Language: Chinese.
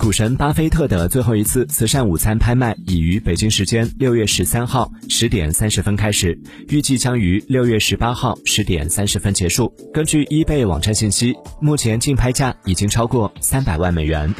股神巴菲特的最后一次慈善午餐拍卖已于北京时间六月十三号十点三十分开始预计将于六月十八号十点三十分结束。根据 ebay 网站信息目前竞拍价已经超过三百万美元。